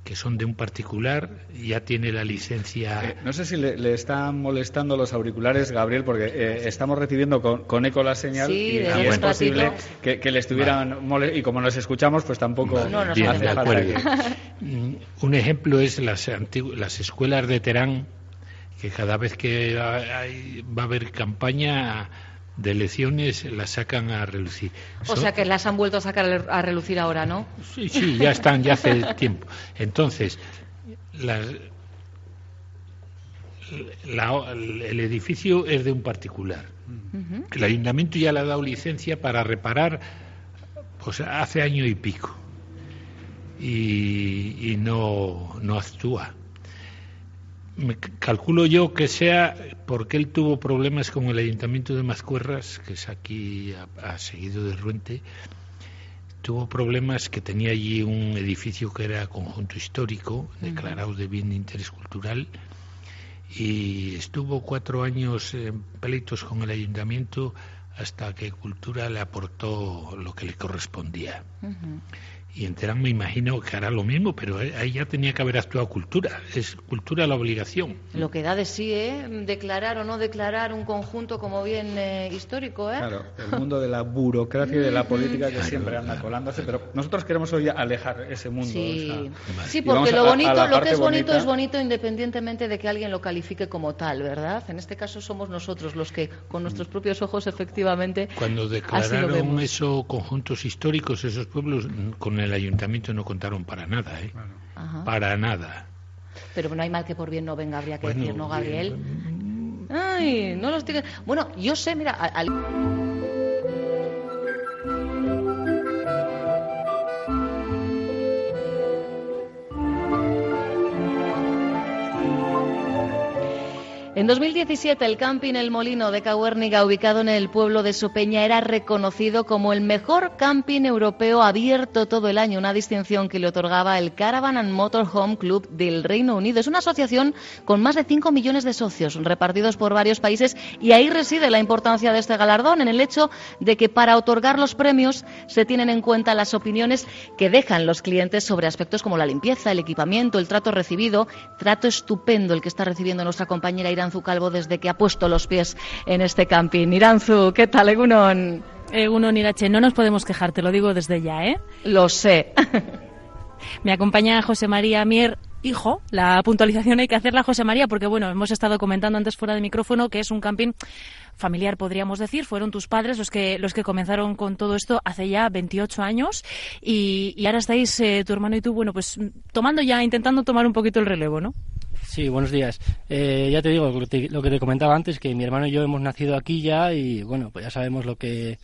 que son de un particular, ya tiene la licencia. Eh, no sé si le, están molestando los auriculares, Gabriel, porque eh, estamos recibiendo con, eco la señal y, es posible que, le estuvieran y como nos escuchamos, pues tampoco. Mm, un ejemplo es las, las escuelas de Terán, que cada vez que va a haber campaña de elecciones las sacan a relucir. O sea que las han vuelto a sacar a relucir ahora, ¿no? Sí, sí, ya están, ya hace tiempo. Entonces, el edificio es de un particular. El ayuntamiento ya le ha dado licencia para reparar pues hace año y pico. Y, y no, no actúa calculo yo que sea porque él tuvo problemas con el ayuntamiento de Mazcuerras, que es aquí ha, seguido de Ruente, tuvo problemas que tenía allí un edificio que era conjunto histórico, declarado de bien de interés cultural, y estuvo cuatro años en pleitos con el ayuntamiento hasta que Cultura le aportó lo que le correspondía. Y en Terán me imagino que hará lo mismo, pero ahí ya tenía que haber actuado cultura, es cultura la obligación. Lo que da de sí, ¿eh? Declarar o no declarar un conjunto como bien eh, histórico, ¿eh? Claro, el mundo de la burocracia y de la política que siempre anda colándose, pero nosotros queremos hoy alejar ese mundo. Sí, sí porque lo bonito, lo que es bonito es bonito independientemente de que alguien lo califique como tal, ¿verdad? En este caso somos nosotros los que con nuestros propios ojos efectivamente Cuando declararon esos conjuntos históricos, esos pueblos con el el ayuntamiento no contaron para nada, ¿eh? Para nada. Pero no hay mal que por bien no venga, habría que decir, ¿no, Gabriel? Ay, no los tiene. Bueno, yo sé, mira, al... En 2017, el camping El Molino de Cahuérniga, ubicado en el pueblo de Sopeña, era reconocido como el mejor camping europeo abierto todo el año, una distinción que le otorgaba el Caravan and Motorhome Club del Reino Unido. Es una asociación con más de 5 millones de socios repartidos por varios países y ahí reside la importancia de este galardón, en el hecho de que para otorgar los premios se tienen en cuenta las opiniones que dejan los clientes sobre aspectos como la limpieza, el equipamiento, el trato recibido. Trato estupendo el que está recibiendo nuestra compañera Irán Iranzu Calvo desde que ha puesto los pies en este camping. Iranzu, ¿qué tal, Egunon? Egunon Irache, no nos podemos quejar, te lo digo desde ya, ¿eh? Lo sé. Me acompaña José María Mier, hijo. La puntualización hay que hacerla, José María, porque bueno, hemos estado comentando antes fuera de micrófono que es un camping familiar, podríamos decir. Fueron tus padres los que, los que comenzaron con todo esto hace ya 28 años y, ahora estáis, eh, tu hermano y tú, bueno, pues tomando ya, intentando tomar un poquito el relevo, ¿no? Sí, buenos días. Eh, ya te digo lo que te, comentaba antes, que mi hermano y yo hemos nacido aquí ya y bueno, pues ya sabemos lo que,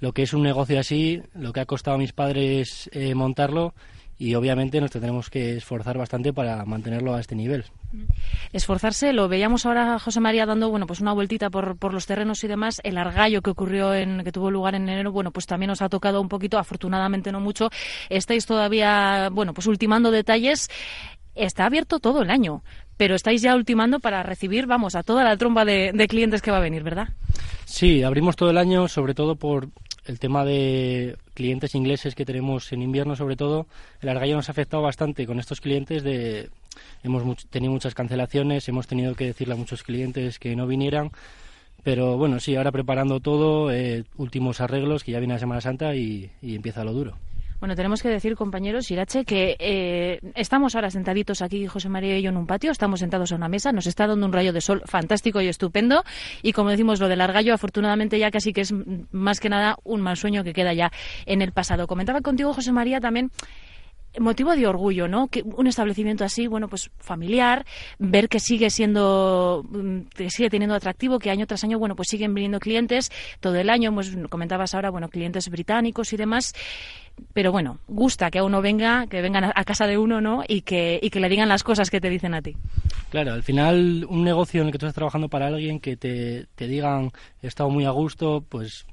lo que es un negocio así, lo que ha costado a mis padres eh, montarlo y obviamente nos tendremos que esforzar bastante para mantenerlo a este nivel. Esforzarse, lo veíamos ahora José María dando bueno pues una vueltita por, por los terrenos y demás, el argallo que ocurrió en que tuvo lugar en enero, bueno pues también nos ha tocado un poquito, afortunadamente no mucho, estáis todavía bueno pues ultimando detalles está abierto todo el año, pero estáis ya ultimando para recibir, vamos, a toda la tromba de, clientes que va a venir, ¿verdad? Sí, abrimos todo el año, sobre todo por el tema de clientes ingleses que tenemos en invierno, sobre todo. El argallo nos ha afectado bastante con estos clientes de hemos tenido muchas cancelaciones, hemos tenido que decirle a muchos clientes que no vinieran. Pero bueno, sí, ahora preparando todo, eh, últimos arreglos, que ya viene la Semana Santa y empieza lo duro. Bueno, tenemos que decir, compañeros, Irache, que eh, estamos ahora sentaditos aquí, José María y yo, en un patio, estamos sentados a una mesa, nos está dando un rayo de sol fantástico y estupendo, y como decimos, lo del argallo, afortunadamente ya casi que es más que nada un mal sueño que queda ya en el pasado. Comentaba contigo, José María, también motivo de orgullo, ¿no? Que un establecimiento así, bueno, pues familiar, ver que sigue siendo, mm, que sigue teniendo atractivo, que año tras año, bueno, pues siguen viniendo clientes todo el año, pues comentabas ahora, bueno, clientes británicos y demás pero bueno, gusta que a uno venga, que vengan a casa de uno, ¿no? Y que, y que le digan las cosas que te dicen a ti. Claro, al final un negocio en el que tú estás trabajando para alguien que te, te digan he estado muy a gusto, pues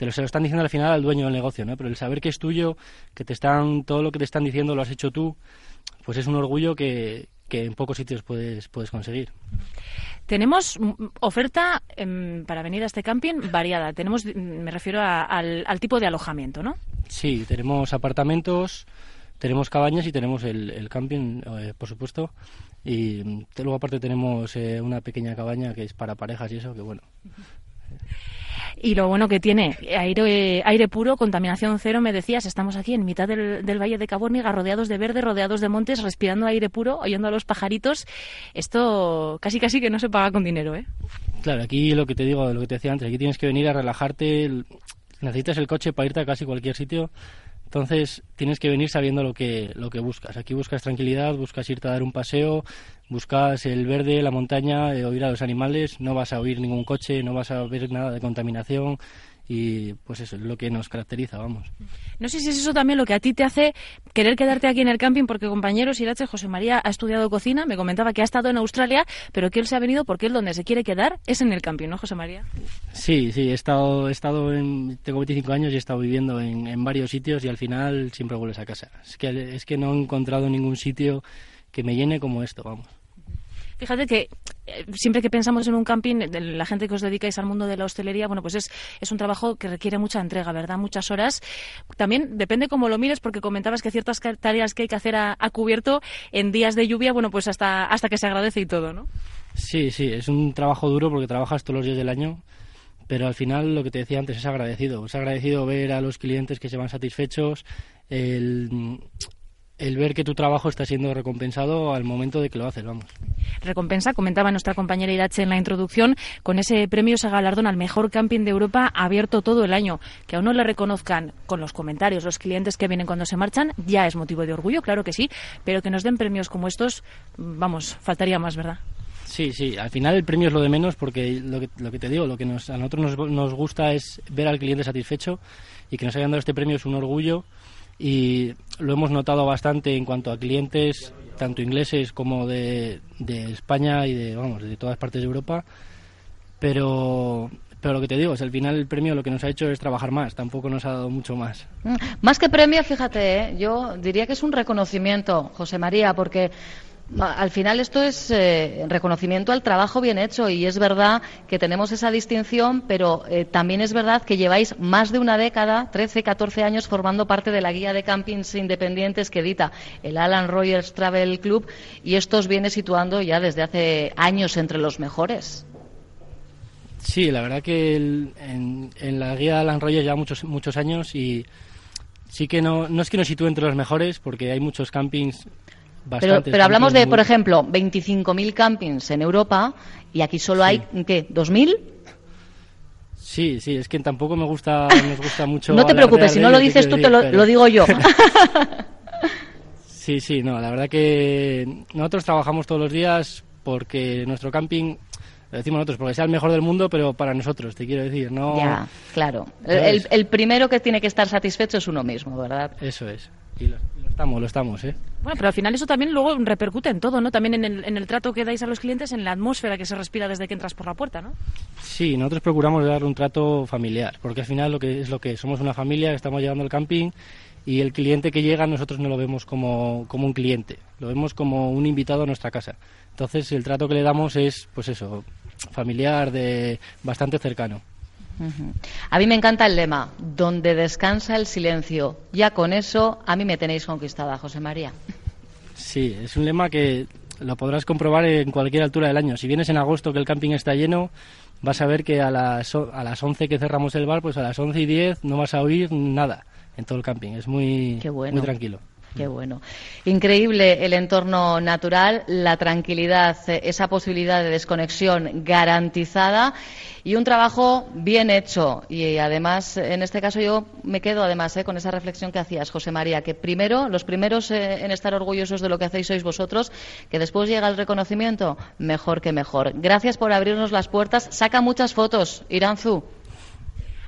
te lo, se lo están diciendo al final al dueño del negocio, ¿no? Pero el saber que es tuyo, que te están, todo lo que te están diciendo lo has hecho tú, pues es un orgullo que, que en pocos sitios puedes, puedes conseguir. Tenemos oferta em, para venir a este camping variada. Tenemos, me refiero al, tipo de alojamiento, ¿no? Sí, tenemos apartamentos, tenemos cabañas y tenemos el, camping, eh, por supuesto. Y mm, luego aparte tenemos eh, una pequeña cabaña que es para parejas y eso, que bueno. Y lo bueno que tiene, aire, aire puro, contaminación cero, me decías, estamos aquí en mitad del, del Valle de Cabórniga, rodeados de verde, rodeados de montes, respirando aire puro, oyendo a los pajaritos. Esto casi casi que no se paga con dinero, ¿eh? Claro, aquí lo que te digo, lo que te decía antes, aquí tienes que venir a relajarte, necesitas el coche para irte a casi cualquier sitio entonces tienes que venir sabiendo lo que, lo que buscas. Aquí buscas tranquilidad, buscas irte a dar un paseo, buscas el verde, la montaña, eh, oír a los animales, no vas a oír ningún coche, no vas a ver nada de contaminación, y pues eso es lo que nos caracteriza, vamos. No sé si es eso también lo que a ti te hace querer quedarte aquí en el camping, porque compañeros, Irache, José María ha estudiado cocina, me comentaba que ha estado en Australia, pero que él se ha venido porque él donde se quiere quedar es en el camping, ¿no, José María? Sí, sí, he estado, he estado en, tengo 25 años y he estado viviendo en, en varios sitios y al final siempre vuelves a casa. Es que, es que no he encontrado ningún sitio que me llene como esto, vamos. Fíjate que eh, siempre que pensamos en un camping, la gente que os dedicáis al mundo de la hostelería, bueno, pues es, es un trabajo que requiere mucha entrega, ¿verdad? Muchas horas. También depende cómo lo mires, porque comentabas que ciertas tareas que hay que hacer a, cubierto en días de lluvia, bueno, pues hasta, hasta que se agradece y todo, ¿no? Sí, sí, es un trabajo duro porque trabajas todos los días del año pero al final lo que te decía antes es agradecido. Es agradecido ver a los clientes que se van satisfechos, el, el ver que tu trabajo está siendo recompensado al momento de que lo haces, vamos. Recompensa, comentaba nuestra compañera Irache en la introducción, con ese premio se galardón al mejor camping de Europa abierto todo el año. Que aún no le reconozcan con los comentarios los clientes que vienen cuando se marchan, ya es motivo de orgullo, claro que sí, pero que nos den premios como estos, vamos, faltaría más, ¿verdad? Sí, sí, al final el premio es lo de menos porque lo que, lo que te digo, lo que nos, a nosotros nos, nos gusta es ver al cliente satisfecho y que nos hayan dado este premio es un orgullo y lo hemos notado bastante en cuanto a clientes, tanto ingleses como de, de España y de, vamos, de todas partes de Europa, pero pero lo que te digo es al final el premio lo que nos ha hecho es trabajar más tampoco nos ha dado mucho más mm, más que premio fíjate ¿eh? yo diría que es un reconocimiento José María porque al final esto es eh, reconocimiento al trabajo bien hecho y es verdad que tenemos esa distinción, pero eh, también es verdad que lleváis más de una década, 13, 14 años, formando parte de la guía de campings independientes que edita el Alan Rogers Travel Club y esto os viene situando ya desde hace años entre los mejores. Sí, la verdad que en, la guía de Alan Rogers ya muchos, muchos años y sí que no, no es que nos sitúe entre los mejores porque hay muchos campings pero, pero hablamos de, por ejemplo, 25.000 campings en Europa y aquí solo hay, ¿qué? ¿2.000? Sí, sí, es que tampoco me gusta, nos gusta mucho. no te preocupes, si no lo dices tú, te lo, digo yo. sí, sí, no, la verdad que nosotros trabajamos todos los días porque nuestro camping lo decimos nosotros, porque sea el mejor del mundo, pero para nosotros, te quiero decir, no... Ya, claro. El, el, primero que tiene que estar satisfecho es uno mismo, ¿verdad? Eso es. Y lo, estamos, lo estamos, ¿eh? Bueno, pero al final eso también luego repercute en todo, ¿no? También en el, en el trato que dais a los clientes, en la atmósfera que se respira desde que entras por la puerta, ¿no? Sí, nosotros procuramos dar un trato familiar, porque al final lo que es lo que somos una familia, estamos llegando al camping y el cliente que llega nosotros no lo vemos como, como un cliente, lo vemos como un invitado a nuestra casa. Entonces el trato que le damos es, pues eso, familiar, de bastante cercano. A mí me encanta el lema, donde descansa el silencio. Ya con eso a mí me tenéis conquistada, José María. Sí, es un lema que lo podrás comprobar en cualquier altura del año. Si vienes en agosto que el camping está lleno, vas a ver que a las, a las 11 que cerramos el bar, pues a las 11 y 10 no vas a oír nada en todo el camping. Es muy, muy tranquilo. Qué bueno. Increíble el entorno natural, la tranquilidad, esa posibilidad de desconexión garantizada y un trabajo bien hecho. Y además, en este caso yo me quedo además eh, con esa reflexión que hacías, José María, que primero, los primeros eh, en estar orgullosos de lo que hacéis sois vosotros, que después llega el reconocimiento, mejor que mejor. Gracias por abrirnos las puertas. Saca muchas fotos, Iranzu.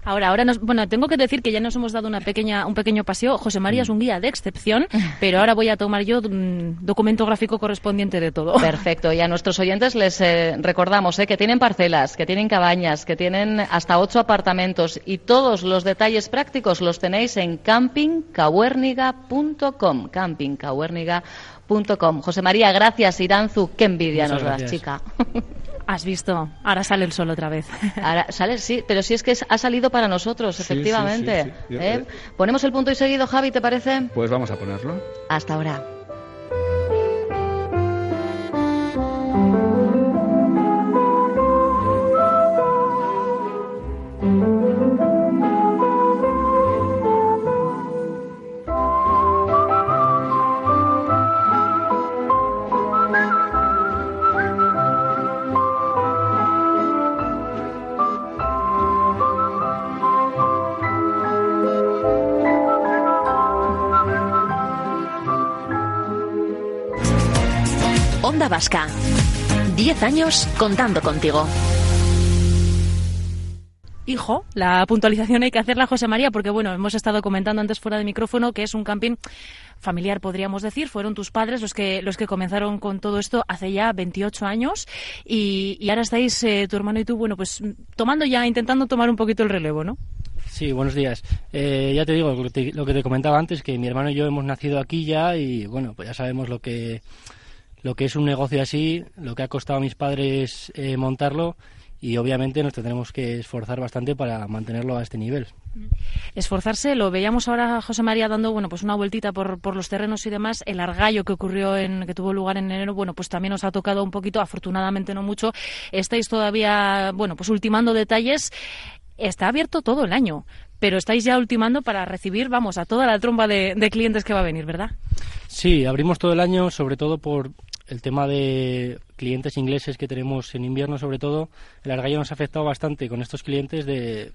Ahora, ahora nos, bueno, tengo que decir que ya nos hemos dado una pequeña, un pequeño paseo. José María es un guía de excepción, pero ahora voy a tomar yo un documento gráfico correspondiente de todo. Perfecto. Y a nuestros oyentes les eh, recordamos eh, que tienen parcelas, que tienen cabañas, que tienen hasta ocho apartamentos y todos los detalles prácticos los tenéis en campingcahuérniga.com. Campingcahuérniga.com. José María, gracias. Iranzu, qué envidia nos das, chica. Has visto, ahora sale el sol otra vez. Ahora sale, sí, pero sí es que ha salido para nosotros, efectivamente. ¿eh? Ponemos el punto y seguido, Javi, ¿te parece? Pues vamos a ponerlo. Hasta ahora. Vasca. Diez años contando contigo. Hijo, la puntualización hay que hacerla, José María, porque bueno, hemos estado comentando antes fuera de micrófono que es un camping familiar, podríamos decir. Fueron tus padres los que, los que comenzaron con todo esto hace ya 28 años y, ahora estáis, eh, tu hermano y tú, bueno, pues tomando ya, intentando tomar un poquito el relevo, ¿no? Sí, buenos días. Eh, ya te digo lo que te comentaba antes, que mi hermano y yo hemos nacido aquí ya y bueno, pues ya sabemos lo que lo que es un negocio así, lo que ha costado a mis padres eh, montarlo y obviamente nos tendremos que esforzar bastante para mantenerlo a este nivel. Esforzarse, lo veíamos ahora José María dando bueno pues una vueltita por, por los terrenos y demás. El argallo que ocurrió en que tuvo lugar en enero, bueno pues también nos ha tocado un poquito, afortunadamente no mucho. Estáis todavía bueno pues ultimando detalles. Está abierto todo el año, pero estáis ya ultimando para recibir, vamos, a toda la tromba de, de clientes que va a venir, ¿verdad? Sí, abrimos todo el año, sobre todo por el tema de clientes ingleses que tenemos en invierno, sobre todo, el argallo nos ha afectado bastante con estos clientes. De,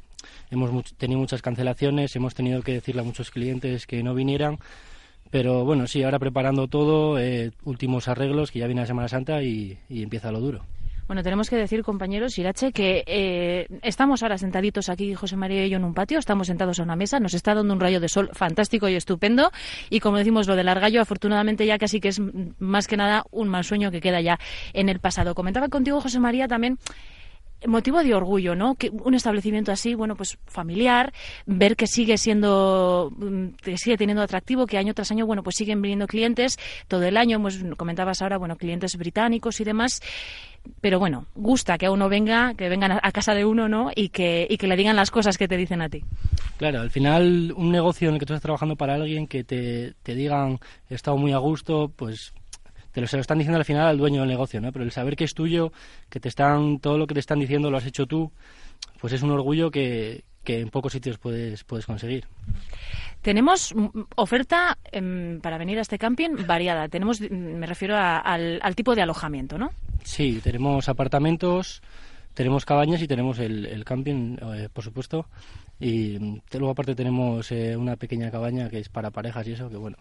hemos tenido muchas cancelaciones, hemos tenido que decirle a muchos clientes que no vinieran. Pero bueno, sí, ahora preparando todo, eh, últimos arreglos, que ya viene la Semana Santa y empieza lo duro. Bueno, tenemos que decir, compañeros, Irache, que eh, estamos ahora sentaditos aquí, José María y yo, en un patio, estamos sentados a una mesa, nos está dando un rayo de sol fantástico y estupendo, y como decimos, lo del argallo, afortunadamente ya casi que es más que nada un mal sueño que queda ya en el pasado. Comentaba contigo, José María, también motivo de orgullo, ¿no? Que un establecimiento así, bueno, pues familiar, ver que sigue siendo, mm, que sigue teniendo atractivo, que año tras año, bueno, pues siguen viniendo clientes todo el año, pues comentabas ahora, bueno, clientes británicos y demás pero bueno, gusta que uno venga, que vengan a casa de uno, ¿no? Y que, y que le digan las cosas que te dicen a ti. Claro, al final un negocio en el que tú estás trabajando para alguien que te, te digan he estado muy a gusto, pues te lo, se lo están diciendo al final al dueño del negocio, ¿no? Pero el saber que es tuyo, que te están, todo lo que te están diciendo lo has hecho tú, pues es un orgullo que, que en pocos sitios puedes, puedes conseguir. Tenemos oferta em, para venir a este camping variada. Tenemos, me refiero al, tipo de alojamiento, ¿no? Sí, tenemos apartamentos, tenemos cabañas y tenemos el, camping, eh, por supuesto. Y luego aparte tenemos eh, una pequeña cabaña que es para parejas y eso, que bueno.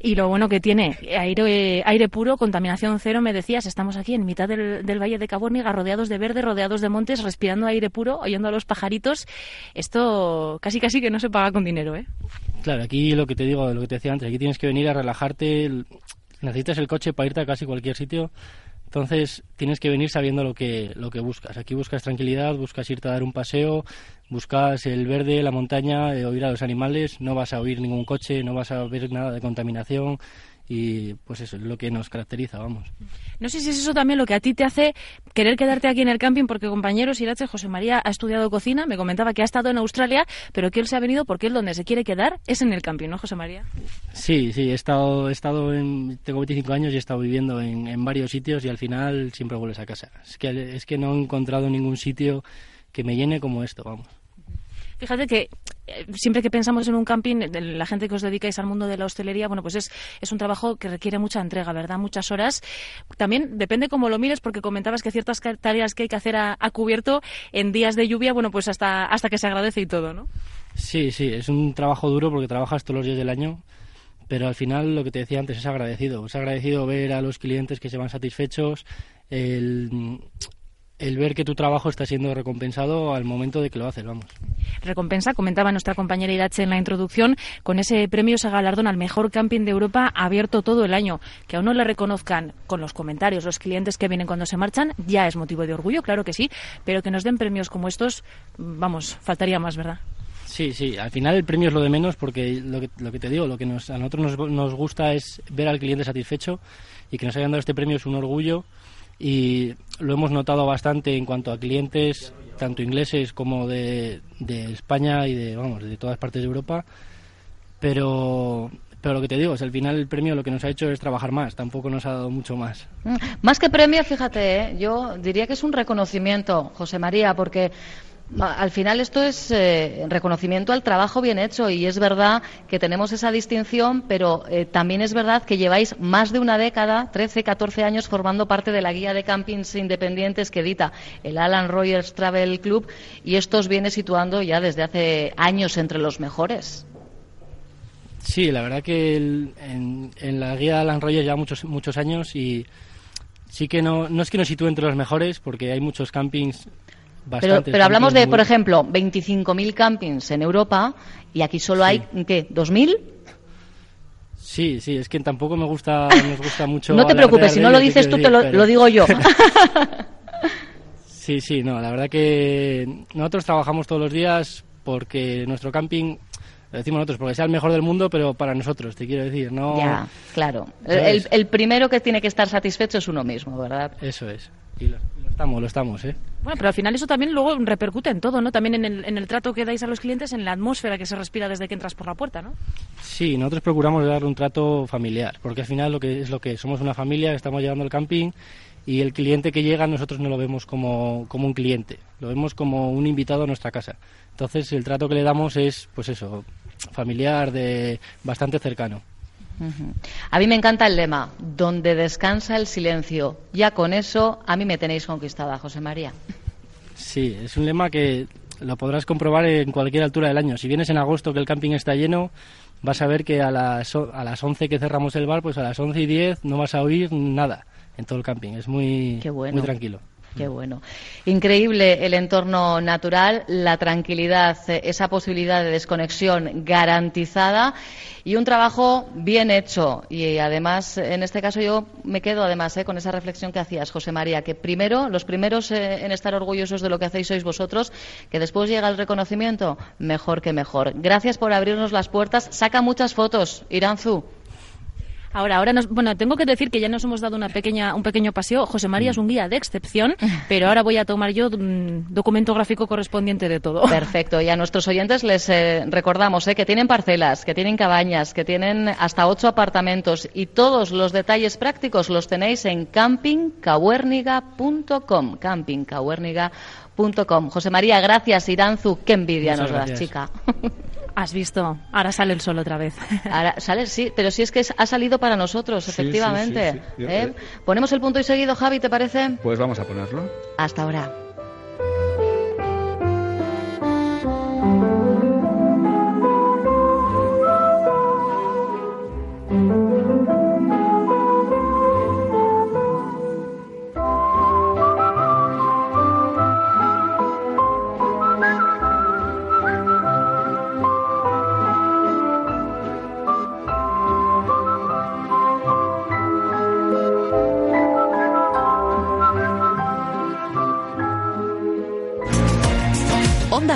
Y lo bueno que tiene, aire, aire puro, contaminación cero, me decías, estamos aquí en mitad del, del Valle de Cabórniga, rodeados de verde, rodeados de montes, respirando aire puro, oyendo a los pajaritos. Esto casi casi que no se paga con dinero, ¿eh? Claro, aquí lo que te digo, lo que te decía antes, aquí tienes que venir a relajarte, necesitas el coche para irte a casi cualquier sitio entonces tienes que venir sabiendo lo que, lo que buscas. Aquí buscas tranquilidad, buscas irte a dar un paseo, buscas el verde, la montaña, eh, oír a los animales, no vas a oír ningún coche, no vas a ver nada de contaminación, y pues eso es lo que nos caracteriza, vamos. No sé si es eso también lo que a ti te hace querer quedarte aquí en el camping, porque compañeros, Irache, José María ha estudiado cocina, me comentaba que ha estado en Australia, pero que él se ha venido porque él donde se quiere quedar es en el camping, ¿no, José María? Sí, sí, he estado, he estado en, tengo 25 años y he estado viviendo en, en varios sitios y al final siempre vuelves a casa. Es que, es que no he encontrado ningún sitio que me llene como esto, vamos. Fíjate que siempre que pensamos en un camping, la gente que os dedicáis al mundo de la hostelería, bueno, pues es, es un trabajo que requiere mucha entrega, ¿verdad? Muchas horas. También depende cómo lo mires, porque comentabas que ciertas tareas que hay que hacer a, cubierto en días de lluvia, bueno, pues hasta, hasta que se agradece y todo, ¿no? Sí, sí, es un trabajo duro porque trabajas todos los días del año pero al final lo que te decía antes es agradecido. Es agradecido ver a los clientes que se van satisfechos, el, el ver que tu trabajo está siendo recompensado al momento de que lo haces, vamos. Recompensa, comentaba nuestra compañera Irache en la introducción, con ese premio se galardona al mejor camping de Europa abierto todo el año. Que a uno le reconozcan con los comentarios los clientes que vienen cuando se marchan, ya es motivo de orgullo, claro que sí, pero que nos den premios como estos, vamos, faltaría más, ¿verdad? Sí, sí, al final el premio es lo de menos porque lo que, lo que te digo, lo que nos, a nosotros nos, nos gusta es ver al cliente satisfecho y que nos hayan dado este premio es un orgullo y lo hemos notado bastante en cuanto a clientes, tanto ingleses como de, España y de, vamos, de todas partes de Europa. Pero, pero lo que te digo es al final el premio lo que nos ha hecho es trabajar más, tampoco nos ha dado mucho más. Mm, más que premio, fíjate, ¿eh? yo diría que es un reconocimiento, José María, porque al final esto es eh, reconocimiento al trabajo bien hecho y es verdad que tenemos esa distinción, pero eh, también es verdad que lleváis más de una década, 13, 14 años, formando parte de la guía de campings independientes que edita el Alan Rogers Travel Club y esto os viene situando ya desde hace años entre los mejores. Sí, la verdad que en, la guía de Alan Rogers ya muchos, muchos años y sí que no, no es que nos sitúe entre los mejores porque hay muchos campings pero, pero hablamos de, por ejemplo, 25.000 campings en Europa y aquí solo hay, ¿qué? ¿2.000? Sí, sí, es que tampoco me gusta, nos gusta mucho. no te preocupes, si no lo dices tú, te lo, digo yo. sí, sí, no, la verdad que nosotros trabajamos todos los días porque nuestro camping Lo decimos nosotros, porque sea el mejor del mundo, pero para nosotros, te quiero decir, no... Ya, claro. El, el, primero que tiene que estar satisfecho es uno mismo, ¿verdad? Eso es. Y estamos, lo estamos, ¿eh? Bueno, pero al final eso también luego repercute en todo, ¿no? También en el, en el trato que dais a los clientes, en la atmósfera que se respira desde que entras por la puerta, ¿no? Sí, nosotros procuramos dar un trato familiar, porque al final lo que es lo que somos una familia, estamos llevando al camping y el cliente que llega nosotros no lo vemos como, como un cliente, lo vemos como un invitado a nuestra casa. Entonces el trato que le damos es, pues eso, familiar, de bastante cercano. A mí me encanta el lema, donde descansa el silencio. Ya con eso a mí me tenéis conquistada, José María. Sí, es un lema que lo podrás comprobar en cualquier altura del año. Si vienes en agosto que el camping está lleno, vas a ver que a las, a las 11 que cerramos el bar, pues a las 11 y 10 no vas a oír nada en todo el camping. Es muy, muy tranquilo. Qué bueno. Increíble el entorno natural, la tranquilidad, esa posibilidad de desconexión garantizada y un trabajo bien hecho. Y además, en este caso yo me quedo además eh, con esa reflexión que hacías, José María, que primero, los primeros eh, en estar orgullosos de lo que hacéis sois vosotros, que después llega el reconocimiento, mejor que mejor. Gracias por abrirnos las puertas. Saca muchas fotos, Iranzu. Ahora, ahora nos, bueno, tengo que decir que ya nos hemos dado una pequeña, un pequeño paseo. José María es un guía de excepción, pero ahora voy a tomar yo un documento gráfico correspondiente de todo. Perfecto. Y a nuestros oyentes les eh, recordamos eh, que tienen parcelas, que tienen cabañas, que tienen hasta ocho apartamentos y todos los detalles prácticos los tenéis en campingcahuérniga.com. Campingcahuérniga.com. José María, gracias. Iranzu, qué envidia nos das, chica. Has visto, ahora sale el sol otra vez. Ahora sale, sí, pero si es que ha salido para nosotros, efectivamente. ¿eh? Ponemos el punto y seguido, Javi, ¿te parece? Pues vamos a ponerlo. Hasta ahora.